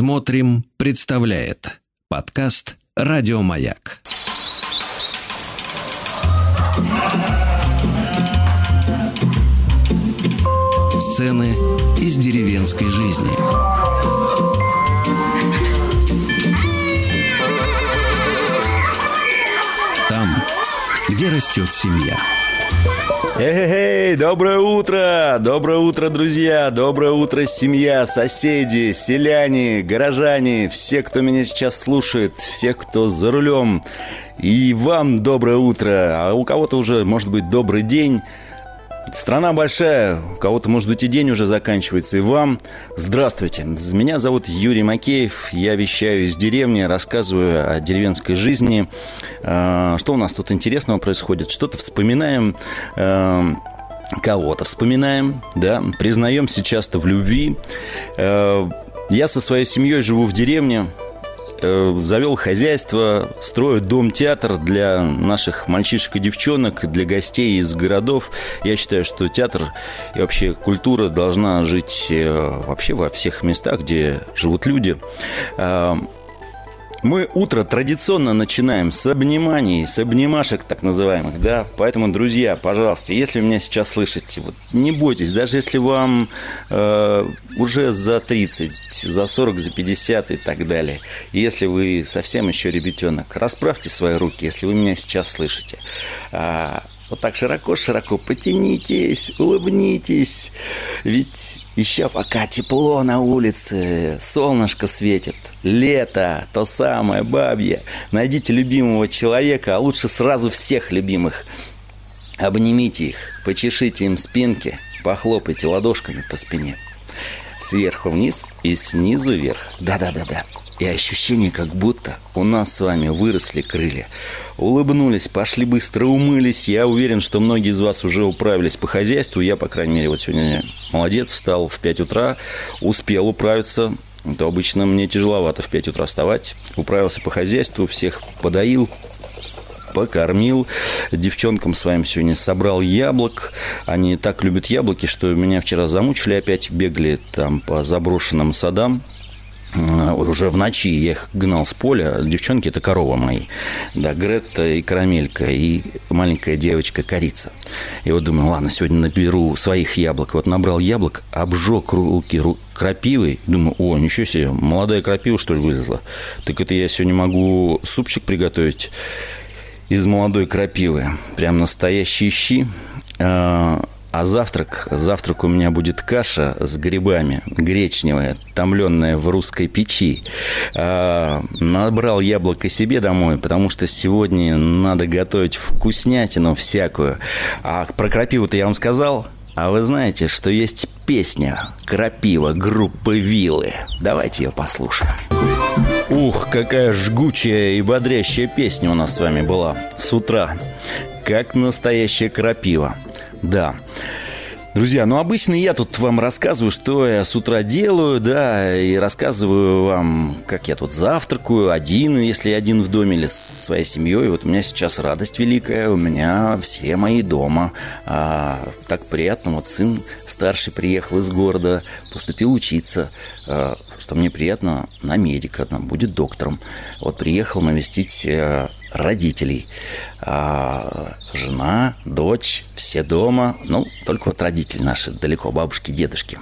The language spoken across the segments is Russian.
Смотрим, представляет подкаст Радиомаяк. Сцены из деревенской жизни. Там, где растет семья. Эй, доброе утро! Доброе утро, друзья! Доброе утро, семья, соседи, селяне, горожане, все, кто меня сейчас слушает, все, кто за рулем. И вам доброе утро, а у кого-то уже, может быть, добрый день. Страна большая, у кого-то, может быть, и день уже заканчивается. И вам здравствуйте. Меня зовут Юрий Макеев. Я вещаю из деревни, рассказываю о деревенской жизни. А, что у нас тут интересного происходит? Что-то вспоминаем а, кого-то вспоминаем, да, признаемся часто в любви. А, я со своей семьей живу в деревне, завел хозяйство, строю дом-театр для наших мальчишек и девчонок, для гостей из городов. Я считаю, что театр и вообще культура должна жить э, вообще во всех местах, где живут люди. Мы утро традиционно начинаем с обниманий, с обнимашек так называемых, да. Поэтому, друзья, пожалуйста, если вы меня сейчас слышите, вот не бойтесь, даже если вам э, уже за 30, за 40, за 50 и так далее, если вы совсем еще ребятенок, расправьте свои руки, если вы меня сейчас слышите. А, вот так широко-широко потянитесь, улыбнитесь. Ведь еще пока тепло на улице, солнышко светит, лето, то самое бабье. Найдите любимого человека, а лучше сразу всех любимых. Обнимите их, почешите им спинки, похлопайте ладошками по спине. Сверху вниз и снизу вверх. Да-да-да-да. И ощущение, как будто у нас с вами выросли крылья. Улыбнулись, пошли быстро, умылись. Я уверен, что многие из вас уже управились по хозяйству. Я, по крайней мере, вот сегодня молодец, встал в 5 утра, успел управиться. То обычно мне тяжеловато в 5 утра вставать. Управился по хозяйству, всех подоил, покормил. Девчонкам своим сегодня собрал яблок. Они так любят яблоки, что меня вчера замучили опять. Бегали там по заброшенным садам уже в ночи я их гнал с поля. Девчонки – это корова мои. Да, Гретта и Карамелька, и маленькая девочка Корица. И вот думаю, ладно, сегодня наберу своих яблок. Вот набрал яблок, обжег руки крапивой. Думаю, о, ничего себе, молодая крапива, что ли, вылезла. Так это я сегодня могу супчик приготовить из молодой крапивы. Прям настоящие щи э, а завтрак? Завтрак у меня будет каша с грибами, гречневая, томленная в русской печи. А, набрал яблоко себе домой, потому что сегодня надо готовить вкуснятину всякую. А про крапиву-то я вам сказал? А вы знаете, что есть песня «Крапива» группы «Вилы». Давайте ее послушаем. Ух, какая жгучая и бодрящая песня у нас с вами была с утра. Как настоящая крапива. Да. Друзья, ну обычно я тут вам рассказываю, что я с утра делаю, да, и рассказываю вам, как я тут завтракаю, один, если один в доме или со своей семьей. Вот у меня сейчас радость великая, у меня все мои дома. А, так приятно, вот сын старший приехал из города, поступил учиться, а, что мне приятно, на медика, там, будет доктором. Вот приехал навестить э, родителей. А, жена, дочь, все дома. Ну, только вот родители наши далеко, бабушки, дедушки.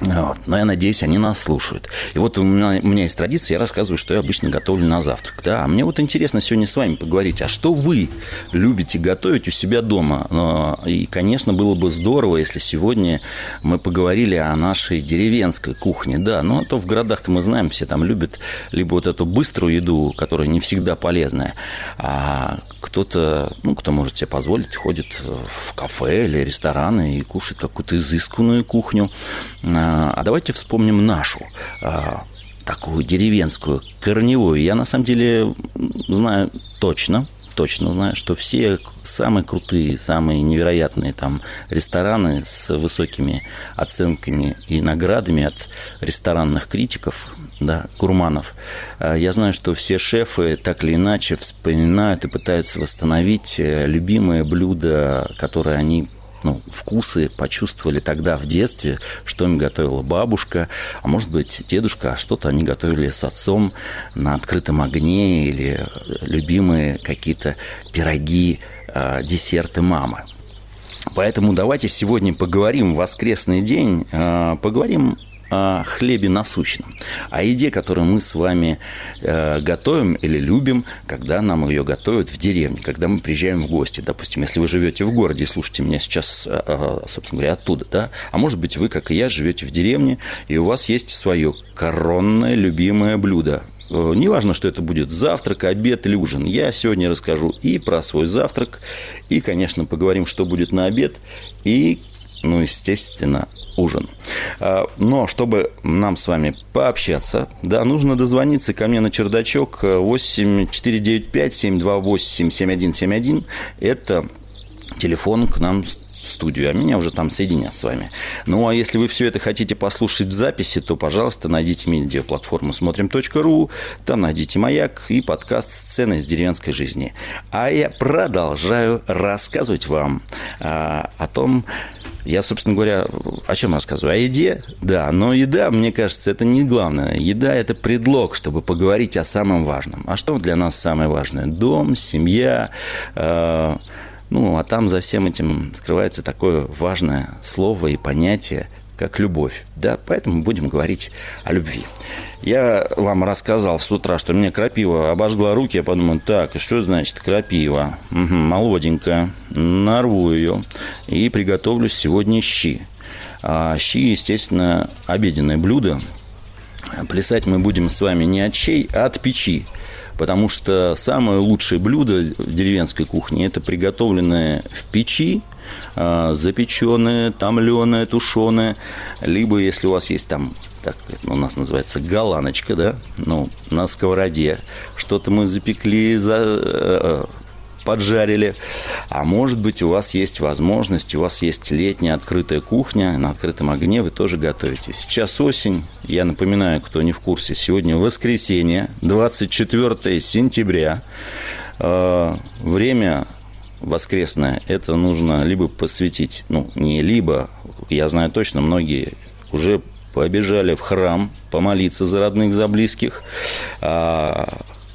Вот. Но я надеюсь, они нас слушают. И вот у меня, у меня есть традиция, я рассказываю, что я обычно готовлю на завтрак. Да? А мне вот интересно сегодня с вами поговорить, а что вы любите готовить у себя дома? И, конечно, было бы здорово, если сегодня мы поговорили о нашей деревенской кухне. Да, но то в городах-то мы знаем, все там любят либо вот эту быструю еду, которая не всегда полезная, а кто-то, ну, кто может себе позволить, ходит в кафе или рестораны и кушает какую-то изысканную кухню а давайте вспомним нашу а, такую деревенскую, корневую. Я на самом деле знаю точно, точно знаю, что все самые крутые, самые невероятные там рестораны с высокими оценками и наградами от ресторанных критиков, да, гурманов. А, я знаю, что все шефы так или иначе вспоминают и пытаются восстановить э, любимые блюда, которые они ну, вкусы почувствовали тогда в детстве, что им готовила бабушка, а может быть дедушка, а что-то они готовили с отцом на открытом огне или любимые какие-то пироги, э, десерты мамы. Поэтому давайте сегодня поговорим в воскресный день, э, поговорим о хлебе насущном, о еде, которую мы с вами э, готовим или любим, когда нам ее готовят в деревне, когда мы приезжаем в гости. Допустим, если вы живете в городе и слушаете меня сейчас, э, э, собственно говоря, оттуда, да, а может быть, вы, как и я, живете в деревне, и у вас есть свое коронное любимое блюдо. Э, неважно, что это будет завтрак, обед или ужин. Я сегодня расскажу и про свой завтрак, и, конечно, поговорим, что будет на обед, и, ну, естественно, ужин. А, но чтобы нам с вами пообщаться, да, нужно дозвониться ко мне на чердачок 8495 728 7171. Это телефон к нам в студию, а меня уже там соединят с вами. Ну, а если вы все это хотите послушать в записи, то, пожалуйста, найдите медиаплатформу смотрим.ру, там найдите «Маяк» и подкаст «Сцены из деревенской жизни». А я продолжаю рассказывать вам а, о том, я, собственно говоря, о чем рассказываю? О еде? Да, но еда, мне кажется, это не главное. Еда – это предлог, чтобы поговорить о самом важном. А что для нас самое важное? Дом, семья, э, ну, а там за всем этим скрывается такое важное слово и понятие, как любовь. Да, поэтому будем говорить о любви. Я вам рассказал с утра, что мне крапива обожгла руки. Я подумал, так, что значит крапива? Угу, молоденькая. Нарву ее и приготовлю сегодня щи. А щи, естественно, обеденное блюдо. Плясать мы будем с вами не от щей, а от печи. Потому что самое лучшее блюдо в деревенской кухне – это приготовленное в печи, запеченное, томленое, тушеное. Либо, если у вас есть там так у нас называется галаночка, да, ну, на сковороде. Что-то мы запекли, за, э, поджарили. А может быть, у вас есть возможность, у вас есть летняя открытая кухня, на открытом огне вы тоже готовите. Сейчас осень, я напоминаю, кто не в курсе, сегодня воскресенье, 24 сентября. Э, время воскресное, это нужно либо посвятить, ну, не либо, я знаю точно, многие уже побежали в храм помолиться за родных, за близких, а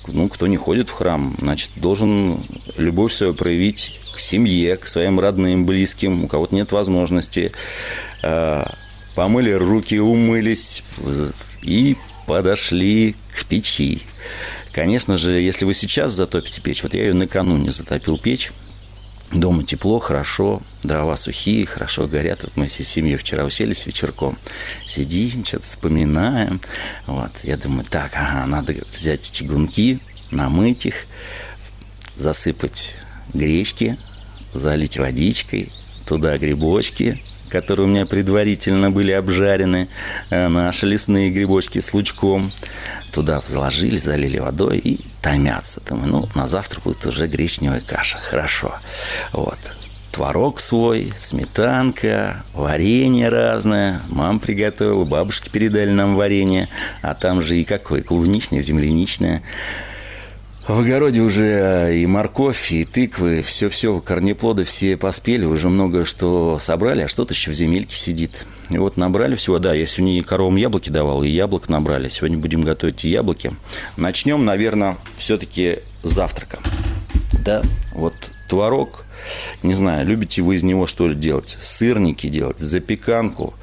ну, кто не ходит в храм, значит, должен любовь свою проявить к семье, к своим родным, близким, у кого-то нет возможности. А, помыли руки, умылись и подошли к печи. Конечно же, если вы сейчас затопите печь, вот я ее накануне затопил печь, Дома тепло, хорошо, дрова сухие, хорошо горят. Вот мы всей семьей вчера уселись вечерком, сидим, что-то вспоминаем. Вот, я думаю, так, ага, надо взять чугунки, намыть их, засыпать гречки, залить водичкой, туда грибочки, которые у меня предварительно были обжарены, э, наши лесные грибочки с лучком. Туда заложили, залили водой и томятся. Думаю, ну, на завтра будет уже гречневая каша. Хорошо. Вот. Творог свой, сметанка, варенье разное. Мам приготовила, бабушки передали нам варенье. А там же и какое? Клубничное, земляничное. В огороде уже и морковь, и тыквы, все-все, корнеплоды все поспели, уже много что собрали, а что-то еще в земельке сидит. И вот набрали всего, да, я сегодня коровам яблоки давал, и яблок набрали. Сегодня будем готовить яблоки. Начнем, наверное, все-таки с завтрака. Да, вот творог, не знаю, любите вы из него что ли делать? Сырники делать, запеканку.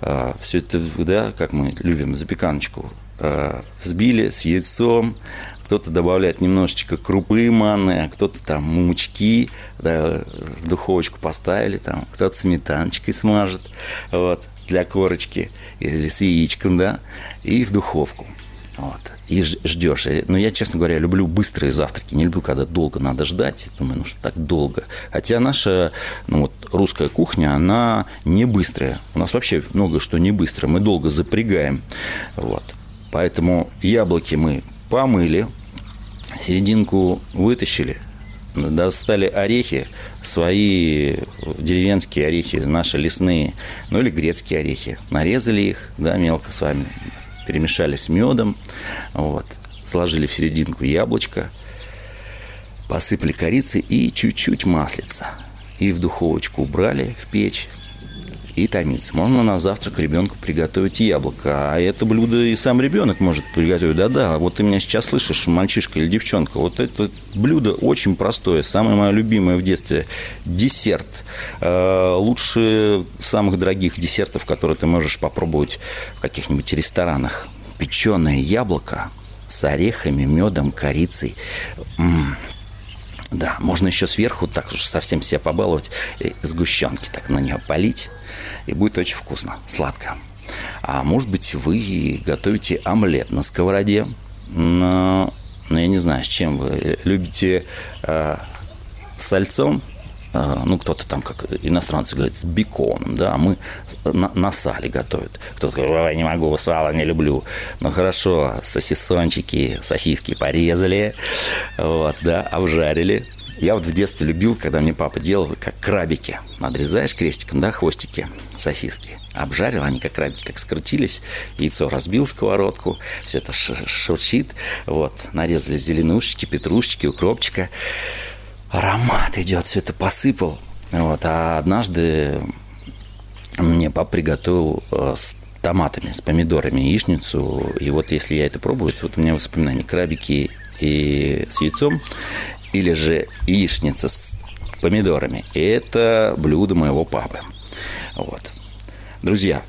А, все это, да, как мы любим, запеканочку. А, взбили с яйцом, кто-то добавляет немножечко крупы манны, а кто-то там мучки, да, в духовочку поставили, там, кто-то сметаночкой смажет, вот, для корочки, или с яичком, да, и в духовку. Вот. И ждешь. Но я, честно говоря, люблю быстрые завтраки. Не люблю, когда долго надо ждать. Думаю, ну что так долго. Хотя наша ну, вот, русская кухня, она не быстрая. У нас вообще много что не быстро. Мы долго запрягаем. Вот. Поэтому яблоки мы помыли, серединку вытащили, достали орехи, свои деревенские орехи, наши лесные, ну или грецкие орехи. Нарезали их, да, мелко с вами, перемешали с медом, вот, сложили в серединку яблочко, посыпали корицей и чуть-чуть маслица. и в духовочку убрали, в печь, и томиться. Можно на завтрак ребенку приготовить яблоко. А это блюдо и сам ребенок может приготовить. Да-да, вот ты меня сейчас слышишь, мальчишка или девчонка. Вот это блюдо очень простое, самое мое любимое в детстве. Десерт. Э, лучше самых дорогих десертов, которые ты можешь попробовать в каких-нибудь ресторанах. Печеное яблоко с орехами, медом, корицей. М-м, да, можно еще сверху так уж совсем себя побаловать, сгущенки так на нее полить и будет очень вкусно, сладко. А может быть, вы готовите омлет на сковороде, но, но я не знаю, с чем вы любите э, сальцом, э, ну, кто-то там, как иностранцы говорят, с беконом, да, а мы на, на сале готовят. Кто-то говорит, не могу, сало не люблю. Ну, хорошо, сосисончики, сосиски порезали, вот, да, обжарили, я вот в детстве любил, когда мне папа делал, как крабики. Надрезаешь крестиком, да, хвостики, сосиски. Обжарил, они как крабики так скрутились. Яйцо разбил сковородку, все это шурчит. Вот, нарезали зеленушечки, петрушечки, укропчика. Аромат идет, все это посыпал. Вот, а однажды мне папа приготовил э, с томатами, с помидорами яичницу. И вот если я это пробую, вот у меня воспоминания крабики и с яйцом или же яичница с помидорами. Это блюдо моего папы. Вот. Друзья,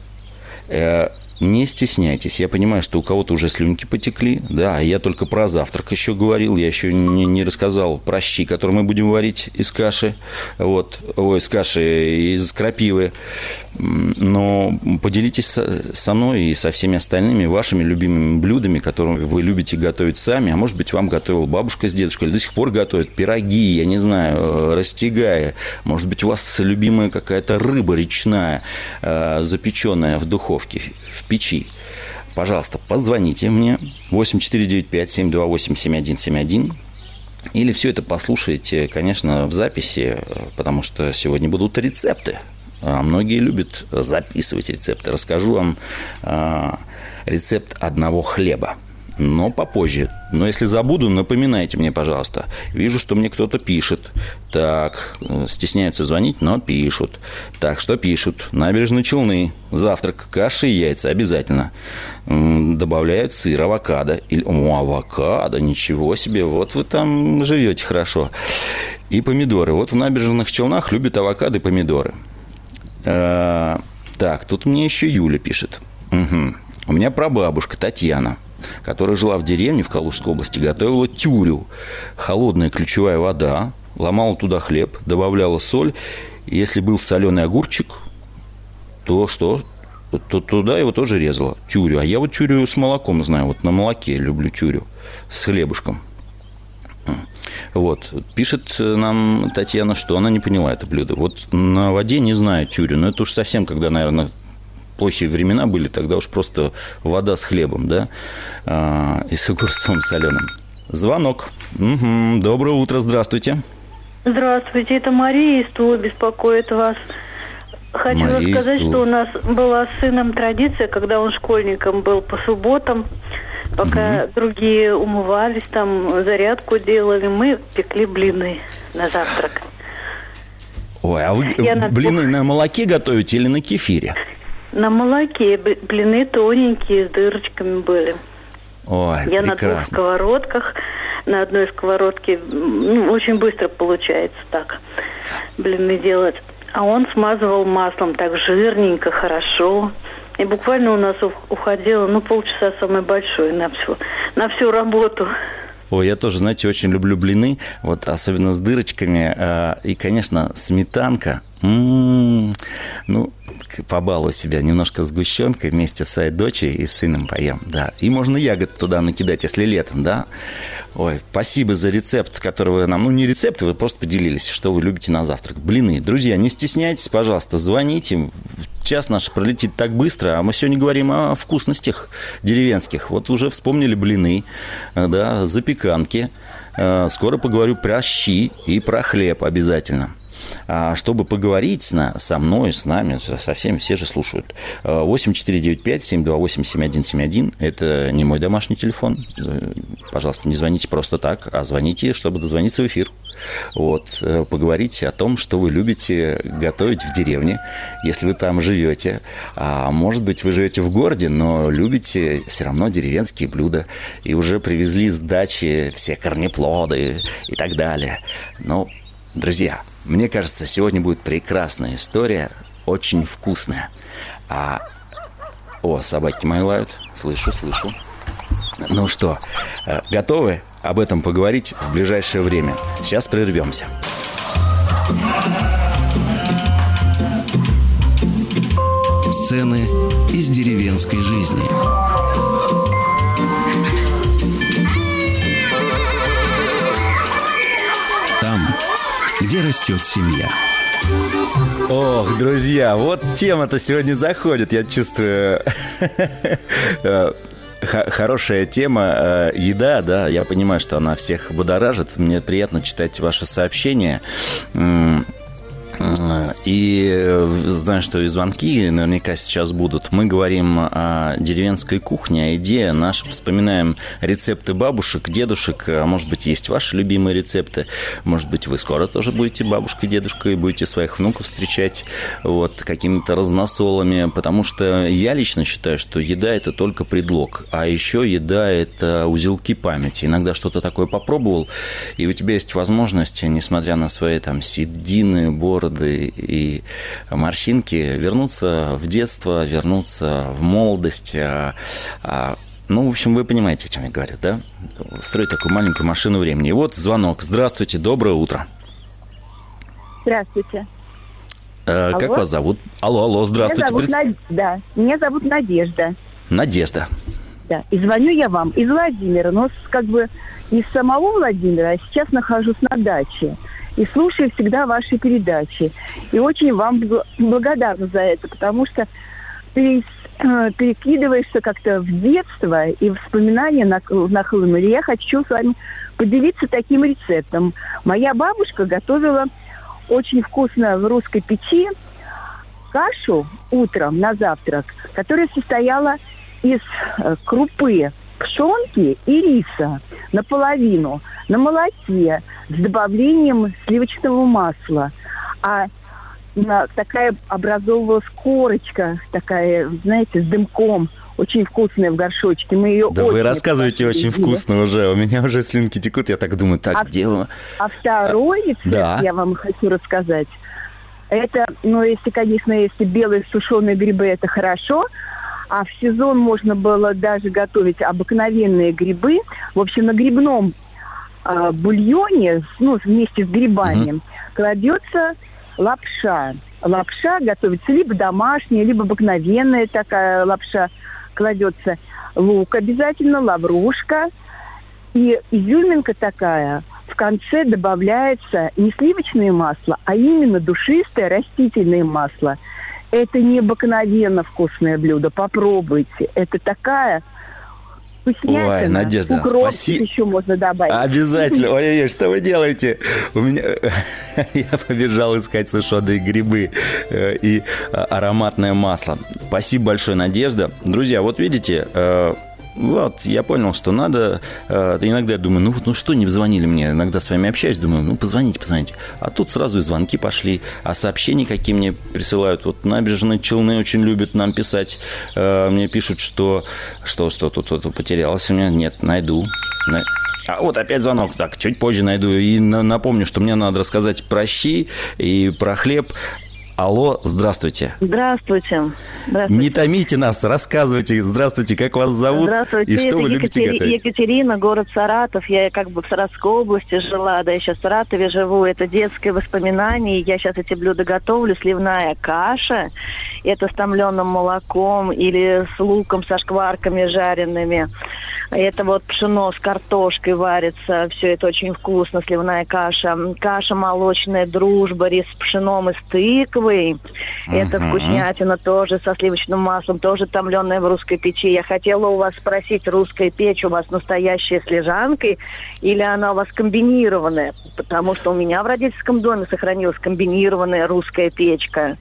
э, не стесняйтесь. Я понимаю, что у кого-то уже слюнки потекли. Да, я только про завтрак еще говорил. Я еще не, не рассказал про щи, которые мы будем варить из каши. Вот. Ой, из каши, из крапивы. Но поделитесь со мной и со всеми остальными вашими любимыми блюдами, которые вы любите готовить сами. А может быть, вам готовил бабушка с дедушкой или до сих пор готовят пироги, я не знаю, э, растягая. Может быть, у вас любимая какая-то рыба речная, э, запеченная в духовке, в печи. Пожалуйста, позвоните мне 8495-728-7171 или все это послушайте, конечно, в записи, э, потому что сегодня будут рецепты многие любят записывать рецепты. Расскажу вам а, рецепт одного хлеба но попозже. Но если забуду, напоминайте мне, пожалуйста. Вижу, что мне кто-то пишет. Так, стесняются звонить, но пишут. Так, что пишут? Набережные Челны. Завтрак, каши и яйца обязательно. Добавляют сыр, авокадо. Или, о, авокадо, ничего себе. Вот вы там живете хорошо. И помидоры. Вот в набережных Челнах любят авокадо и помидоры. Э, так, тут мне еще Юля пишет. Угу. У меня прабабушка Татьяна, которая жила в деревне в Калужской области, готовила тюрю. Холодная ключевая вода, ломала туда хлеб, добавляла соль. Если был соленый огурчик, то что? То туда его тоже резала, тюрю. А я вот тюрю с молоком знаю, вот на молоке люблю тюрю, с хлебушком. Вот. Пишет нам Татьяна, что она не поняла это блюдо. Вот на воде не знаю тюрю, но это уж совсем, когда, наверное, плохие времена были, тогда уж просто вода с хлебом, да, а, и с огурцом соленым. Звонок. Угу. Доброе утро, здравствуйте. Здравствуйте, это Мария из Тула беспокоит вас. Хочу Мария рассказать, что у нас была с сыном традиция, когда он школьником был по субботам, Пока угу. другие умывались, там зарядку делали, мы пекли блины на завтрак. Ой, а вы Я блины на... на молоке готовите или на кефире? На молоке. Блины тоненькие, с дырочками были. Ой, Я прекрасно. на двух сковородках. На одной сковородке ну, очень быстро получается так блины делать. А он смазывал маслом так жирненько, хорошо. И буквально у нас уходило, ну, полчаса самое большое на всю, на всю работу. Ой, я тоже, знаете, очень люблю блины, вот особенно с дырочками. Э, и, конечно, сметанка. М-м-м. Ну, побалую себя немножко сгущенкой вместе с дочерью и сыном поем, да. И можно ягод туда накидать, если летом, да. Ой, спасибо за рецепт, который вы нам... Ну, не рецепт, вы просто поделились, что вы любите на завтрак. Блины. Друзья, не стесняйтесь, пожалуйста, звоните. Час наш пролетит так быстро, а мы сегодня говорим о вкусностях деревенских. Вот уже вспомнили блины, да, запеканки. Э, скоро поговорю про щи и про хлеб обязательно. А чтобы поговорить с, со мной, с нами, со всеми, все же слушают. 8495-728-7171. Это не мой домашний телефон. пожалуйста, не звоните просто так, а звоните, чтобы дозвониться в эфир. Вот, э, поговорите о том, что вы любите готовить в деревне, если вы там живете. А может быть, вы живете в городе, но любите все равно деревенские блюда. И уже привезли с дачи все корнеплоды и так далее. Ну, друзья, мне кажется, сегодня будет прекрасная история, очень вкусная. А... О, собаки мои лают. Слышу, слышу. Ну что, э, готовы об этом поговорить в ближайшее время? Сейчас прервемся. Сцены из деревенской жизни. Где растет семья. Ох, друзья, вот тема-то сегодня заходит, я чувствую. Э, хорошая тема. Э, еда, да, я понимаю, что она всех будоражит. Мне приятно читать ваши сообщения. И э, знаю, что и звонки наверняка сейчас будут. Мы говорим о деревенской кухне, о еде. Наш вспоминаем рецепты бабушек, дедушек. А может быть, есть ваши любимые рецепты. Может быть, вы скоро тоже будете бабушкой, дедушкой, будете своих внуков встречать вот какими-то разносолами. Потому что я лично считаю, что еда – это только предлог. А еще еда – это узелки памяти. Иногда что-то такое попробовал, и у тебя есть возможность, несмотря на свои там седины, бороды, бороды и морщинки, вернуться в детство, вернуться в молодость. А, а, ну, в общем, вы понимаете, о чем я говорю, да? Строить такую маленькую машину времени. И вот звонок. Здравствуйте, доброе утро. Здравствуйте. Э, как вас зовут? Алло, алло, здравствуйте. Меня зовут, Над... да. Меня зовут Надежда. Надежда. Да. И звоню я вам из Владимира, но как бы из самого Владимира, а сейчас нахожусь на даче и слушаю всегда ваши передачи. И очень вам благодарна за это, потому что э, перекидываешься как-то в детство, и воспоминания нахлынули. Я хочу с вами поделиться таким рецептом. Моя бабушка готовила очень вкусно в русской печи кашу утром на завтрак, которая состояла из э, крупы пшенки и риса наполовину на молоке с добавлением сливочного масла. А на, такая образовывалась корочка, такая, знаете, с дымком, очень вкусная в горшочке. Мы ее да вы рассказываете очень вкусно уже. У меня уже слюнки текут. Я так думаю, так, а, дело... А второй рецепт да. я вам хочу рассказать. Это, ну, если, конечно, если белые сушеные грибы, это хорошо. А в сезон можно было даже готовить обыкновенные грибы. В общем, на грибном э, бульоне, ну, вместе с грибами, угу. кладется лапша. Лапша готовится либо домашняя, либо обыкновенная такая лапша кладется. Лук обязательно, лаврушка. И изюминка такая, в конце добавляется не сливочное масло, а именно душистое растительное масло. Это необыкновенно вкусное блюдо. Попробуйте. Это такая вкуснятина. Ой, Надежда, Укроп спасибо. еще можно добавить. Обязательно. Ой-ой-ой, что вы делаете? У меня... Я побежал искать сушеные грибы э, и а, ароматное масло. Спасибо большое, Надежда. Друзья, вот видите, вот, я понял, что надо. Э, иногда я думаю, ну вот, ну что не звонили мне? Иногда с вами общаюсь, думаю, ну позвоните, позвоните. А тут сразу и звонки пошли, а сообщения какие мне присылают. Вот набережные Челны очень любят нам писать. Э, мне пишут, что что, что тут, тут потерялось у меня. Нет, найду. А вот опять звонок. Так, чуть позже найду. И напомню, что мне надо рассказать про щи и про хлеб. Алло, здравствуйте. Здравствуйте. здравствуйте. Не томите нас, рассказывайте. Здравствуйте, как вас зовут? Здравствуйте. И что Это вы любите Екатери... готовить? Екатерина, город Саратов. Я как бы в Саратовской области жила, да, я сейчас в Саратове живу. Это детское воспоминание. Я сейчас эти блюда готовлю. Сливная каша. Это с томленым молоком или с луком, со шкварками жареными. Это вот пшено с картошкой варится. Все это очень вкусно. Сливная каша. Каша молочная, дружба, рис с пшеном и с тыквой. Uh-huh. Это вкуснятина тоже со сливочным маслом, тоже томленная в русской печи. Я хотела у вас спросить, русская печь у вас настоящая с лежанкой или она у вас комбинированная? Потому что у меня в родительском доме сохранилась комбинированная русская печка.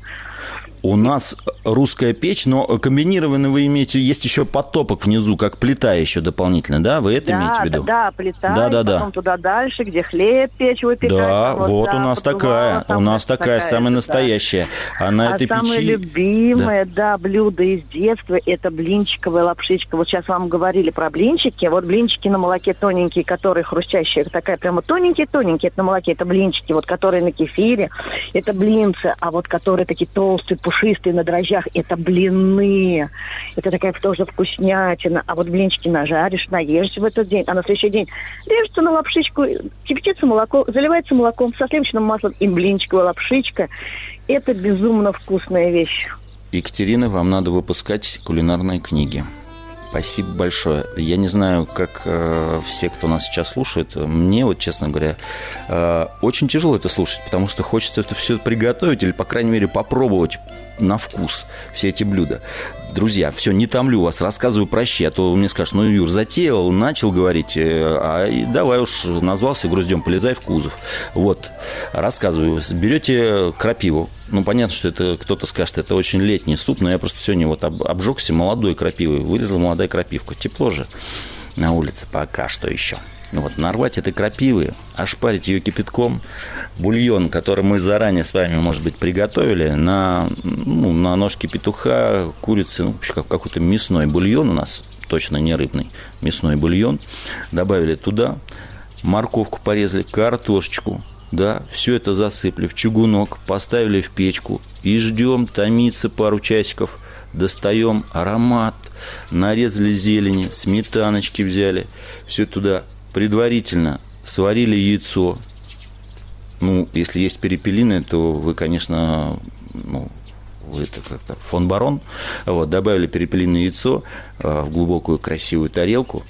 У нас русская печь, но комбинированно вы имеете, есть еще потопок внизу, как плита еще дополнительно, да? Вы это да, имеете в виду? Да, да, плита, да, да, да. потом туда дальше, где хлеб печь выпекать. Да, вот, вот да, у нас такая, у нас такая, самая же, настоящая. А на а этой самое печи... любимое, да. блюдо из детства – это блинчиковая лапшичка. Вот сейчас вам говорили про блинчики. Вот блинчики на молоке тоненькие, которые хрустящие, такая прямо тоненькие-тоненькие, это на молоке, это блинчики. Вот которые на кефире, это блинцы. А вот которые такие толстые, пушистые на дрожжах, это блины. Это такая тоже вкуснятина. А вот блинчики нажаришь, наешься в этот день, а на следующий день режется на лапшичку, кипятится молоко, заливается молоком со сливочным маслом и блинчиковая лапшичка. Это безумно вкусная вещь. Екатерина, вам надо выпускать кулинарные книги. Спасибо большое. Я не знаю, как э, все, кто нас сейчас слушает, мне вот, честно говоря, э, очень тяжело это слушать, потому что хочется это все приготовить или, по крайней мере, попробовать на вкус все эти блюда. Друзья, все, не томлю вас, рассказываю про щи, а то мне скажешь, ну, Юр, затеял, начал говорить, э, а давай уж назвался груздем, полезай в кузов. Вот, рассказываю. Берете крапиву, ну, понятно, что это кто-то скажет, это очень летний суп, но я просто сегодня вот обжегся молодой крапивой, вылезла молодая крапивка. Тепло же на улице пока что еще. Ну вот, нарвать этой крапивы, ошпарить ее кипятком, бульон, который мы заранее с вами, может быть, приготовили, на, ну, на ножке петуха, курицы, ну, как какой-то мясной бульон у нас, точно не рыбный, мясной бульон, добавили туда, морковку порезали, картошечку, да, все это засыпали в чугунок, поставили в печку и ждем, томиться пару часиков, достаем аромат, нарезали зелени, сметаночки взяли, все туда предварительно сварили яйцо. Ну, если есть перепелиное, то вы, конечно, ну, вы это как-то фон барон. Вот, добавили перепелиное яйцо э, в глубокую красивую тарелку.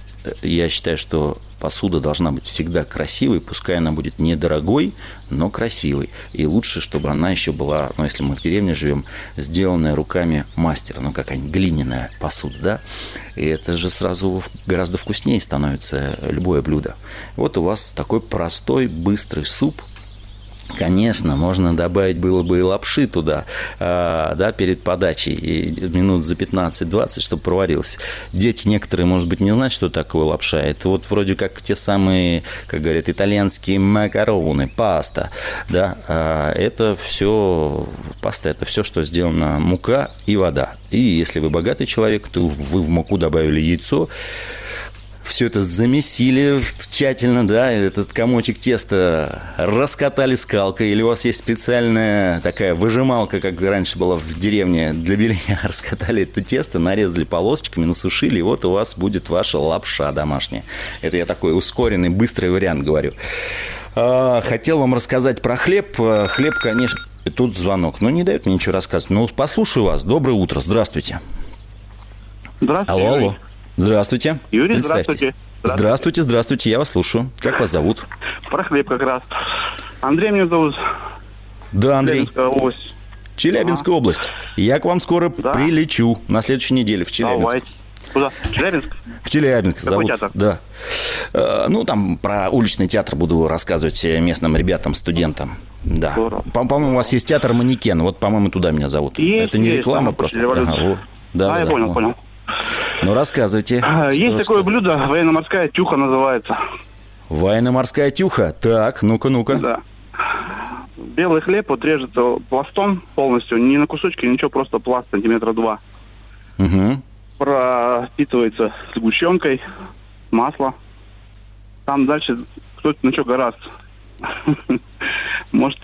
Я считаю, что посуда должна быть всегда красивой, пускай она будет недорогой, но красивой. И лучше, чтобы она еще была, ну, если мы в деревне живем, сделанная руками мастера, ну, какая-нибудь глиняная посуда, да? И это же сразу гораздо вкуснее становится любое блюдо. Вот у вас такой простой, быстрый суп – Конечно, можно добавить было бы и лапши туда, э, да, перед подачей, и минут за 15-20, чтобы проварилось. Дети некоторые, может быть, не знают, что такое лапша. Это вот вроде как те самые, как говорят, итальянские макароны, паста, да. Э, это все, паста, это все, что сделано мука и вода. И если вы богатый человек, то вы в муку добавили яйцо, все это замесили тщательно, да, этот комочек теста раскатали скалкой, или у вас есть специальная такая выжималка, как раньше была в деревне для белья, раскатали это тесто, нарезали полосочками, насушили, и вот у вас будет ваша лапша домашняя. Это я такой ускоренный, быстрый вариант говорю. А, хотел вам рассказать про хлеб. А, хлеб, конечно... Тут звонок. Но не дает мне ничего рассказывать. Ну, послушаю вас. Доброе утро. Здравствуйте. Здравствуйте. Алло, алло. Здравствуйте. Юрий, здравствуйте. здравствуйте. Здравствуйте, здравствуйте, я вас слушаю. Как вас зовут? Про хлеб как раз. Андрей меня зовут. Да, Андрей. Челябинская область. Челябинская область. Я к вам скоро Да. прилечу на следующей неделе в Челябинск. Давайте. Куда? Челябинск? В Челябинск Какой зовут. театр? Да. Э, Ну, там про уличный театр буду рассказывать местным ребятам, студентам. Да. По-моему, у вас есть театр «Манекен». Вот, по-моему, туда меня зовут. Есть, Это не есть, реклама просто. Ага, да, а, да, я да. понял, понял. Ну, рассказывайте. А, Что- Есть такое что? блюдо, военно-морская тюха называется. Военно-морская тюха. Так, ну-ка, ну-ка. Да. Белый хлеб вот режется пластом полностью, не на кусочки, ничего, просто пласт сантиметра два. Угу. Пропитывается сгущенкой, масло. Там дальше кто-то на что гораст. Может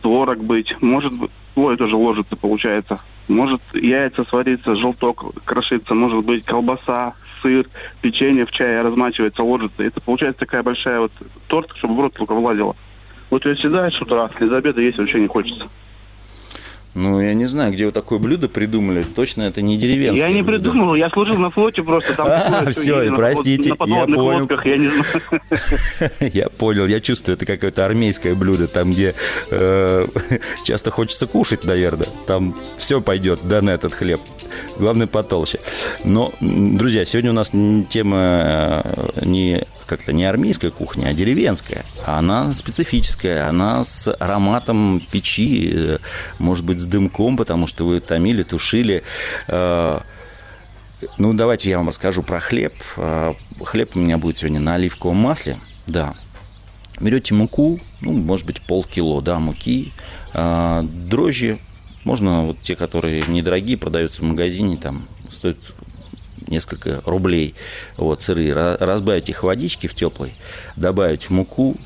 творог быть, может слой тоже ложится, получается. Может яйца свариться, желток крошится, может быть колбаса, сыр, печенье в чае размачивается, ложится. Это получается такая большая вот торт, чтобы в рот только влазило. Вот ее съедаешь с утра, из обеда есть вообще не хочется. Ну, я не знаю, где вы такое блюдо придумали. Точно это не деревенское я не блюдо. придумал, я служил на флоте просто. Там А, на простите, на я понял. лодках, я не знаю. Я понял, я чувствую, это какое-то армейское блюдо, там, где э, часто хочется кушать, наверное. Там все пойдет, да, на этот хлеб. Главное, потолще. Но, друзья, сегодня у нас тема э, не как-то не армейская кухня, а деревенская. Она специфическая, она с ароматом печи, э, может быть, с дымком, потому что вы томили, тушили. Э, ну, давайте я вам расскажу про хлеб. Э, хлеб у меня будет сегодня на оливковом масле. Да. Берете муку, ну, может быть, полкило, да, муки, дрожжи, можно вот те, которые недорогие, продаются в магазине, там стоят несколько рублей. Вот, сырые. Разбавить их водички в теплой, добавить в муку,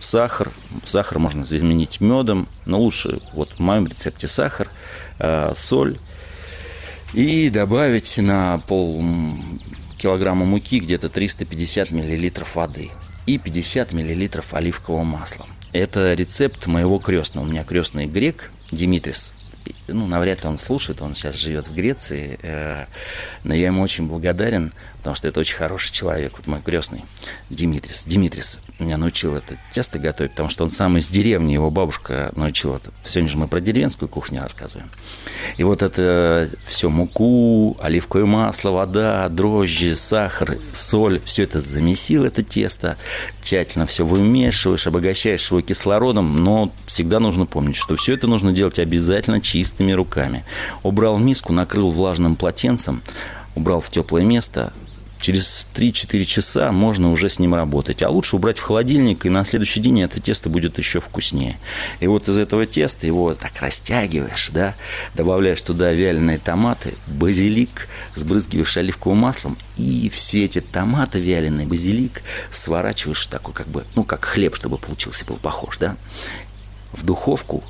сахар. Сахар можно заменить медом, но лучше, вот в моем рецепте сахар, э, соль. И добавить на пол килограмма муки где-то 350 миллилитров воды и 50 миллилитров оливкового масла. Это рецепт моего крестного. У меня крестный грек Димитрис ну, навряд ли он слушает, он сейчас живет в Греции, э, но я ему очень благодарен, потому что это очень хороший человек, вот мой крестный Димитрис. Димитрис меня научил это тесто готовить, потому что он сам из деревни, его бабушка научила это. Сегодня же мы про деревенскую кухню рассказываем. И вот это все муку, оливковое масло, вода, дрожжи, сахар, соль, все это замесил, это тесто, тщательно все вымешиваешь, обогащаешь его кислородом, но всегда нужно помнить, что все это нужно делать обязательно чистыми руками. Убрал миску, накрыл влажным полотенцем, убрал в теплое место, через 3-4 часа можно уже с ним работать. А лучше убрать в холодильник, и на следующий день это тесто будет еще вкуснее. И вот из этого теста его так растягиваешь, да, добавляешь туда вяленые томаты, базилик, сбрызгиваешь оливковым маслом, и все эти томаты вяленые, базилик сворачиваешь такой, как бы, ну, как хлеб, чтобы получился, был похож, да, в духовку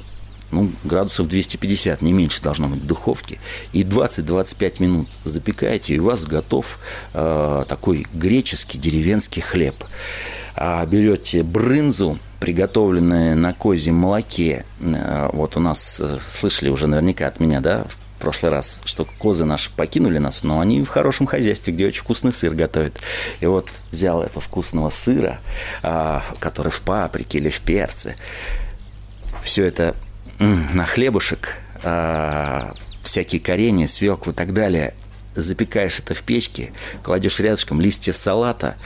ну, градусов 250, не меньше должно быть в духовке, и 20-25 минут запекаете, и у вас готов э, такой греческий деревенский хлеб. А берете брынзу, приготовленную на козьем молоке. Э, вот у нас, э, слышали уже наверняка от меня, да, в прошлый раз, что козы наши покинули нас, но они в хорошем хозяйстве, где очень вкусный сыр готовят. И вот взял этого вкусного сыра, а, который в паприке или в перце, все это на хлебушек, а, всякие коренья, свеклы и так далее. Запекаешь это в печке, кладешь рядышком листья салата,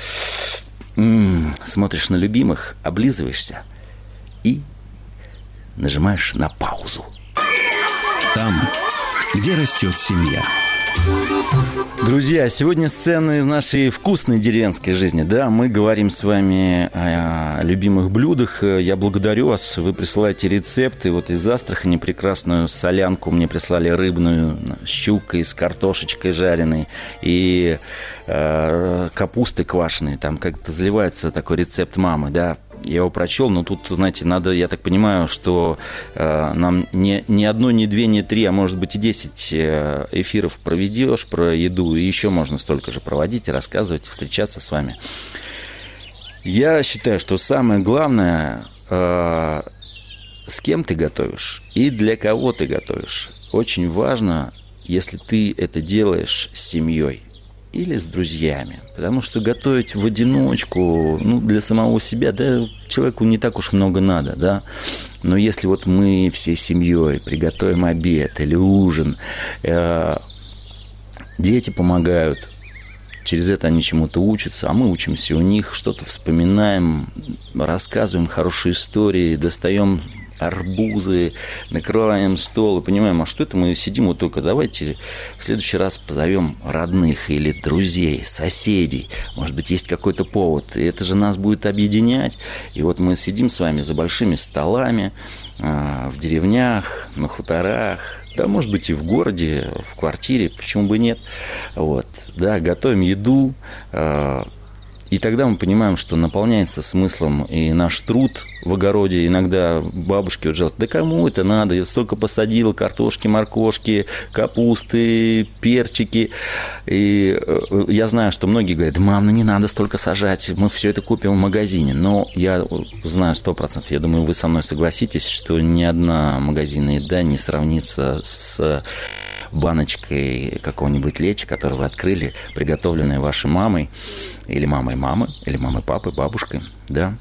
смотришь на любимых, облизываешься и нажимаешь на паузу. Там, где растет семья. Друзья, сегодня сцены из нашей вкусной деревенской жизни. Да, мы говорим с вами о любимых блюдах. Я благодарю вас. Вы присылаете рецепты. Вот из Астрахани прекрасную солянку мне прислали рыбную с щукой, с картошечкой жареной и э, капусты квашеной. Там как-то заливается такой рецепт мамы, да, я его прочел, но тут, знаете, надо, я так понимаю, что э, нам не, не одно, не две, не три, а может быть и десять э, эфиров проведешь про еду, и еще можно столько же проводить, рассказывать, встречаться с вами. Я считаю, что самое главное, э, с кем ты готовишь и для кого ты готовишь. Очень важно, если ты это делаешь с семьей или с друзьями. Потому что готовить в одиночку, ну, для самого себя, да, человеку не так уж много надо, да. Но если вот мы всей семьей приготовим обед или ужин, э, дети помогают, через это они чему-то учатся, а мы учимся у них, что-то вспоминаем, рассказываем хорошие истории, достаем арбузы, накрываем стол и понимаем, а что это мы сидим вот только, давайте в следующий раз позовем родных или друзей, соседей, может быть, есть какой-то повод, и это же нас будет объединять, и вот мы сидим с вами за большими столами, а, в деревнях, на хуторах, да, может быть, и в городе, в квартире, почему бы нет. Вот, да, готовим еду, а, и тогда мы понимаем, что наполняется смыслом и наш труд в огороде. Иногда бабушки вот жалуются, да кому это надо? Я столько посадил картошки, моркошки, капусты, перчики. И э, я знаю, что многие говорят, мам, ну не надо столько сажать, мы все это купим в магазине. Но я знаю сто процентов, я думаю, вы со мной согласитесь, что ни одна магазинная еда не сравнится с баночкой какого-нибудь лечи, которую вы открыли, приготовленной вашей мамой, или мамой мамы, или мамой папы, бабушкой, да.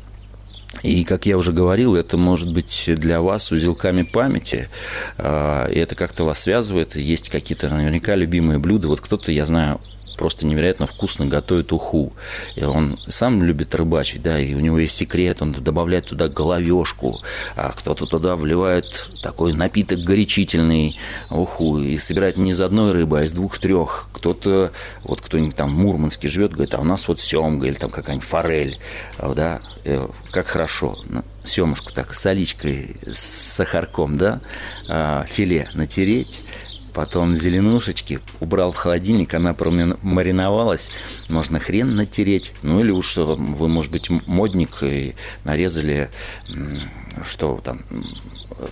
И, как я уже говорил, это может быть для вас узелками памяти, а, и это как-то вас связывает. Есть какие-то наверняка любимые блюда. Вот кто-то, я знаю, просто невероятно вкусно готовит уху. И он сам любит рыбачить, да, и у него есть секрет, он добавляет туда головешку, а кто-то туда вливает такой напиток горячительный уху и собирает не из одной рыбы, а из двух-трех. Кто-то, вот кто-нибудь там мурманский живет, говорит, а у нас вот семга или там какая-нибудь форель, да, э, как хорошо. Ну, семушку так с оличкой, с сахарком, да, а, филе натереть, потом зеленушечки, убрал в холодильник, она промариновалась, можно хрен натереть, ну или уж вы, может быть, модник и нарезали, что там,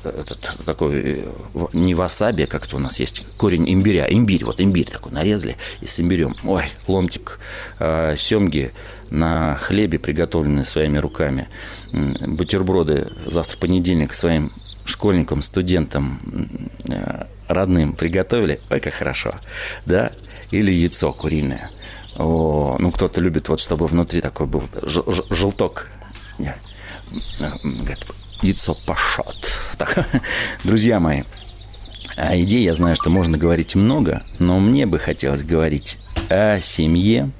этот, такой, э, не васаби, как-то у нас есть корень имбиря, имбирь, вот имбирь такой нарезали и с имбирем. Ой, ломтик э, семги на хлебе, приготовленные своими руками. Бутерброды завтра понедельник своим школьникам, студентам, э, родным приготовили. Ой, как хорошо, да? Или яйцо куриное. О, ну, кто-то любит, вот, чтобы внутри такой был желток. Говорит, яйцо пашот. Так, друзья мои, о еде я знаю, что можно говорить много, но мне бы хотелось говорить о семье,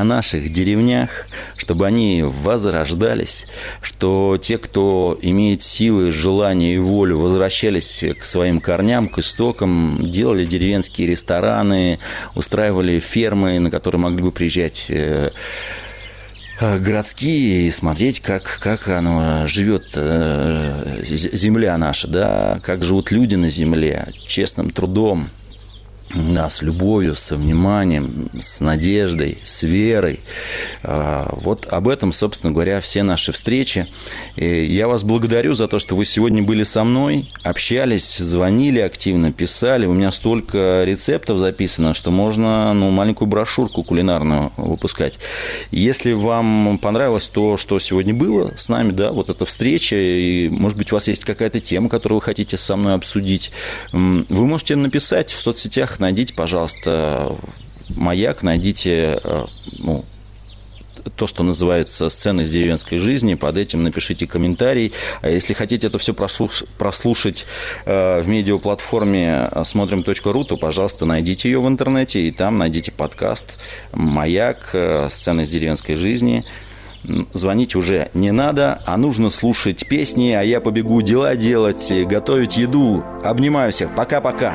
о наших деревнях, чтобы они возрождались, что те, кто имеет силы, желание и волю, возвращались к своим корням, к истокам, делали деревенские рестораны, устраивали фермы, на которые могли бы приезжать э, Э, городские и смотреть, как, как оно живет, э, земля наша, да, как живут люди на земле, честным трудом, да, с любовью, со вниманием, с надеждой, с верой. А, вот об этом, собственно говоря, все наши встречи. И я вас благодарю за то, что вы сегодня были со мной, общались, звонили активно, писали. У меня столько рецептов записано, что можно ну, маленькую брошюрку кулинарную выпускать. Если вам понравилось то, что сегодня было с нами, да, вот эта встреча, и, может быть, у вас есть какая-то тема, которую вы хотите со мной обсудить, вы можете написать в соцсетях найдите, пожалуйста, маяк, найдите э, ну, то, что называется сцены из деревенской жизни. Под этим напишите комментарий. А если хотите это все прослушать э, в медиаплатформе смотрим.ру, то, пожалуйста, найдите ее в интернете, и там найдите подкаст «Маяк. Э, сцены из деревенской жизни». Звонить уже не надо, а нужно слушать песни, а я побегу дела делать, готовить еду. Обнимаю всех. Пока-пока.